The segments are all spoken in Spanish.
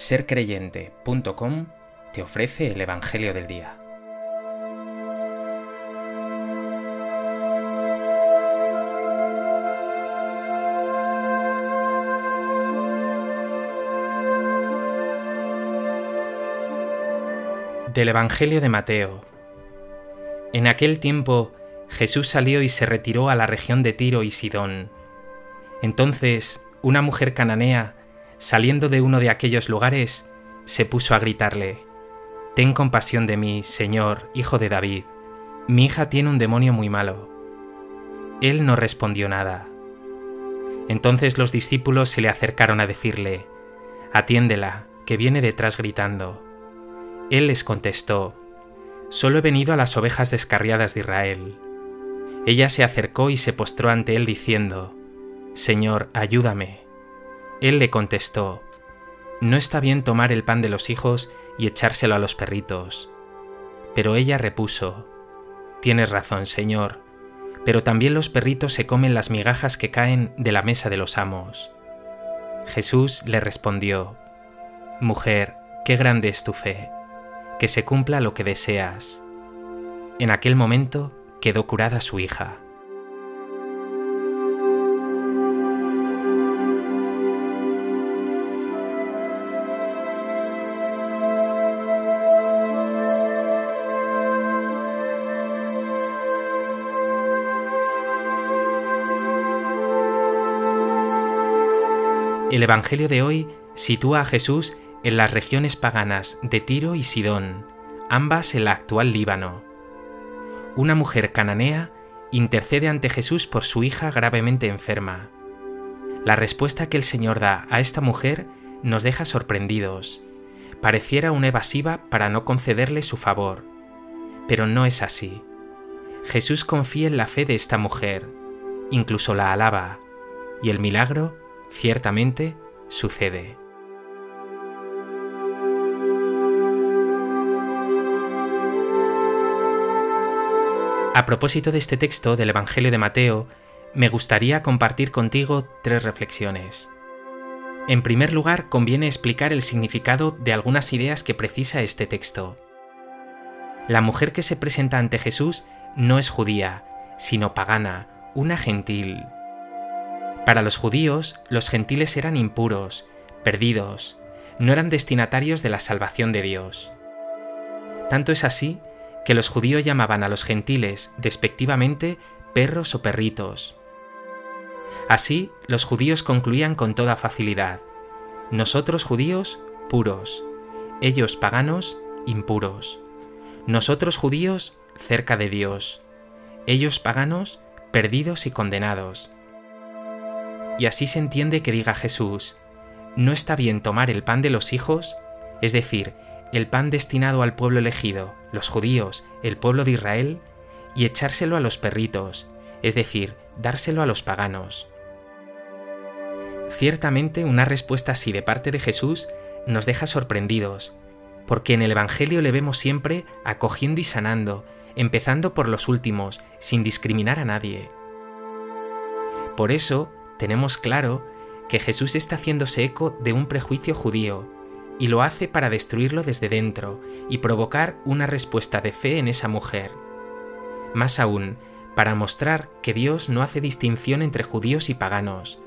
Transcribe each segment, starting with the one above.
sercreyente.com te ofrece el Evangelio del Día. Del Evangelio de Mateo. En aquel tiempo Jesús salió y se retiró a la región de Tiro y Sidón. Entonces una mujer cananea, saliendo de uno de aquellos lugares, se puso a gritarle, Ten compasión de mí, Señor, hijo de David, mi hija tiene un demonio muy malo. Él no respondió nada. Entonces los discípulos se le acercaron a decirle, Atiéndela, que viene detrás gritando. Él les contestó, Solo he venido a las ovejas descarriadas de Israel. Ella se acercó y se postró ante él diciendo, Señor, ayúdame. Él le contestó, No está bien tomar el pan de los hijos y echárselo a los perritos. Pero ella repuso, Tienes razón, Señor, pero también los perritos se comen las migajas que caen de la mesa de los amos. Jesús le respondió, Mujer, qué grande es tu fe, que se cumpla lo que deseas. En aquel momento quedó curada su hija. El Evangelio de hoy sitúa a Jesús en las regiones paganas de Tiro y Sidón, ambas en la actual Líbano. Una mujer cananea intercede ante Jesús por su hija gravemente enferma. La respuesta que el Señor da a esta mujer nos deja sorprendidos. Pareciera una evasiva para no concederle su favor. Pero no es así. Jesús confía en la fe de esta mujer, incluso la alaba, y el milagro ciertamente sucede. A propósito de este texto del Evangelio de Mateo, me gustaría compartir contigo tres reflexiones. En primer lugar, conviene explicar el significado de algunas ideas que precisa este texto. La mujer que se presenta ante Jesús no es judía, sino pagana, una gentil, para los judíos, los gentiles eran impuros, perdidos, no eran destinatarios de la salvación de Dios. Tanto es así que los judíos llamaban a los gentiles despectivamente perros o perritos. Así, los judíos concluían con toda facilidad, nosotros judíos, puros, ellos paganos, impuros, nosotros judíos, cerca de Dios, ellos paganos, perdidos y condenados. Y así se entiende que diga Jesús, no está bien tomar el pan de los hijos, es decir, el pan destinado al pueblo elegido, los judíos, el pueblo de Israel, y echárselo a los perritos, es decir, dárselo a los paganos. Ciertamente una respuesta así de parte de Jesús nos deja sorprendidos, porque en el Evangelio le vemos siempre acogiendo y sanando, empezando por los últimos, sin discriminar a nadie. Por eso, tenemos claro que Jesús está haciéndose eco de un prejuicio judío, y lo hace para destruirlo desde dentro y provocar una respuesta de fe en esa mujer. Más aún, para mostrar que Dios no hace distinción entre judíos y paganos,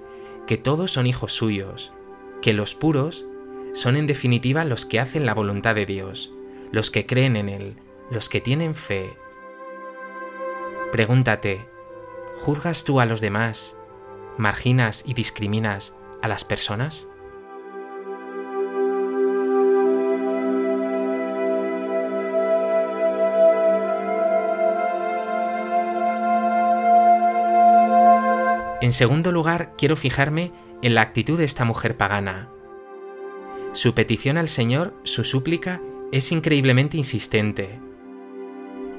que todos son hijos suyos, que los puros son en definitiva los que hacen la voluntad de Dios, los que creen en Él, los que tienen fe. Pregúntate, ¿juzgas tú a los demás marginas y discriminas a las personas? En segundo lugar, quiero fijarme en la actitud de esta mujer pagana. Su petición al Señor, su súplica, es increíblemente insistente.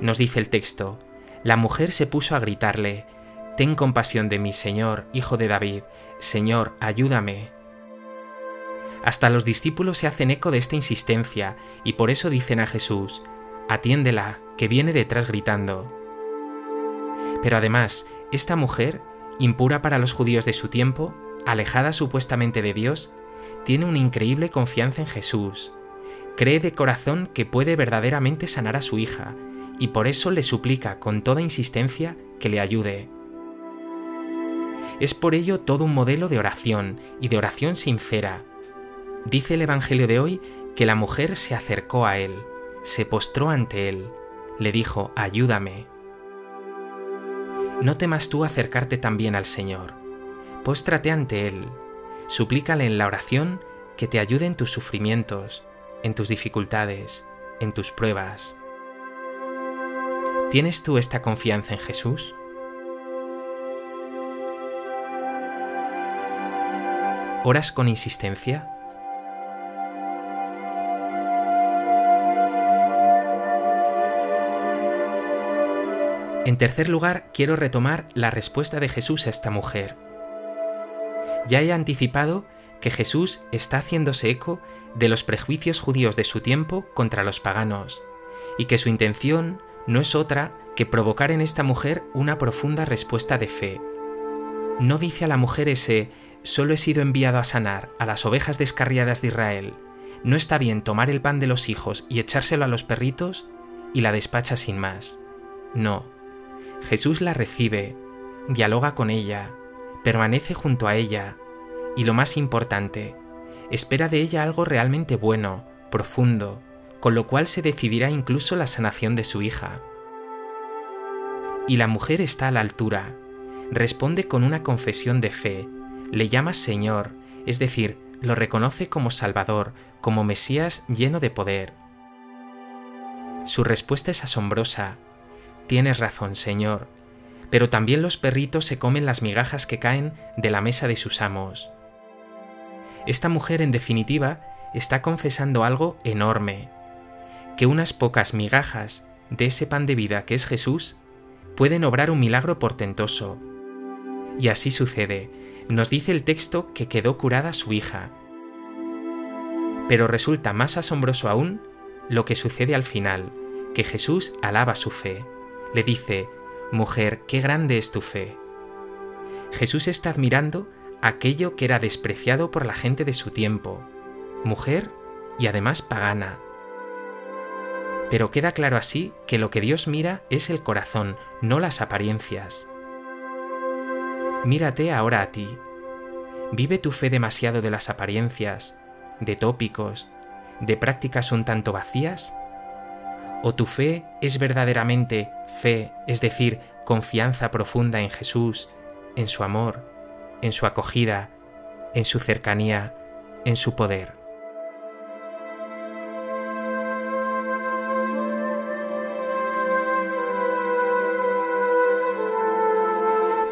Nos dice el texto, la mujer se puso a gritarle, Ten compasión de mí, Señor, Hijo de David, Señor, ayúdame. Hasta los discípulos se hacen eco de esta insistencia y por eso dicen a Jesús, Atiéndela, que viene detrás gritando. Pero además, esta mujer, impura para los judíos de su tiempo, alejada supuestamente de Dios, tiene una increíble confianza en Jesús, cree de corazón que puede verdaderamente sanar a su hija y por eso le suplica con toda insistencia que le ayude. Es por ello todo un modelo de oración y de oración sincera. Dice el Evangelio de hoy que la mujer se acercó a él, se postró ante él, le dijo, ayúdame. No temas tú acercarte también al Señor. Póstrate ante Él, suplícale en la oración que te ayude en tus sufrimientos, en tus dificultades, en tus pruebas. ¿Tienes tú esta confianza en Jesús? ¿Oras con insistencia? En tercer lugar, quiero retomar la respuesta de Jesús a esta mujer. Ya he anticipado que Jesús está haciéndose eco de los prejuicios judíos de su tiempo contra los paganos, y que su intención no es otra que provocar en esta mujer una profunda respuesta de fe. No dice a la mujer ese, solo he sido enviado a sanar a las ovejas descarriadas de Israel, no está bien tomar el pan de los hijos y echárselo a los perritos, y la despacha sin más. No, Jesús la recibe, dialoga con ella, permanece junto a ella y lo más importante, espera de ella algo realmente bueno, profundo, con lo cual se decidirá incluso la sanación de su hija. Y la mujer está a la altura, responde con una confesión de fe, le llama Señor, es decir, lo reconoce como Salvador, como Mesías lleno de poder. Su respuesta es asombrosa, Tienes razón, Señor, pero también los perritos se comen las migajas que caen de la mesa de sus amos. Esta mujer, en definitiva, está confesando algo enorme, que unas pocas migajas de ese pan de vida que es Jesús pueden obrar un milagro portentoso. Y así sucede. Nos dice el texto que quedó curada su hija. Pero resulta más asombroso aún lo que sucede al final, que Jesús alaba su fe le dice, Mujer, qué grande es tu fe. Jesús está admirando aquello que era despreciado por la gente de su tiempo, mujer y además pagana. Pero queda claro así que lo que Dios mira es el corazón, no las apariencias. Mírate ahora a ti. ¿Vive tu fe demasiado de las apariencias, de tópicos, de prácticas un tanto vacías? ¿O tu fe es verdaderamente fe, es decir, confianza profunda en Jesús, en su amor, en su acogida, en su cercanía, en su poder?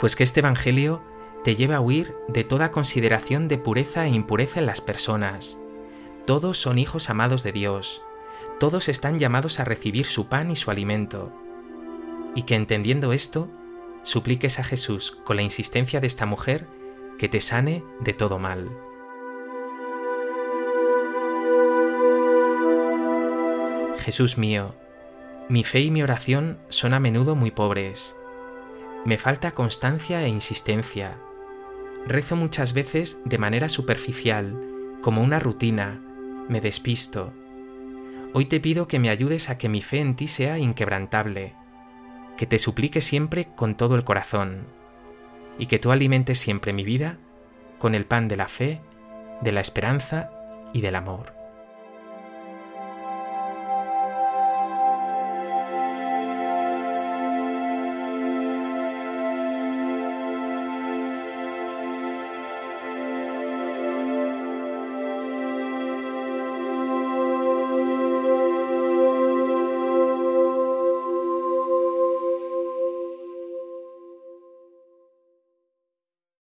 Pues que este Evangelio te lleve a huir de toda consideración de pureza e impureza en las personas. Todos son hijos amados de Dios, todos están llamados a recibir su pan y su alimento, y que entendiendo esto, supliques a Jesús con la insistencia de esta mujer que te sane de todo mal. Jesús mío, mi fe y mi oración son a menudo muy pobres. Me falta constancia e insistencia. Rezo muchas veces de manera superficial, como una rutina, me despisto, Hoy te pido que me ayudes a que mi fe en ti sea inquebrantable, que te suplique siempre con todo el corazón, y que tú alimentes siempre mi vida con el pan de la fe, de la esperanza y del amor.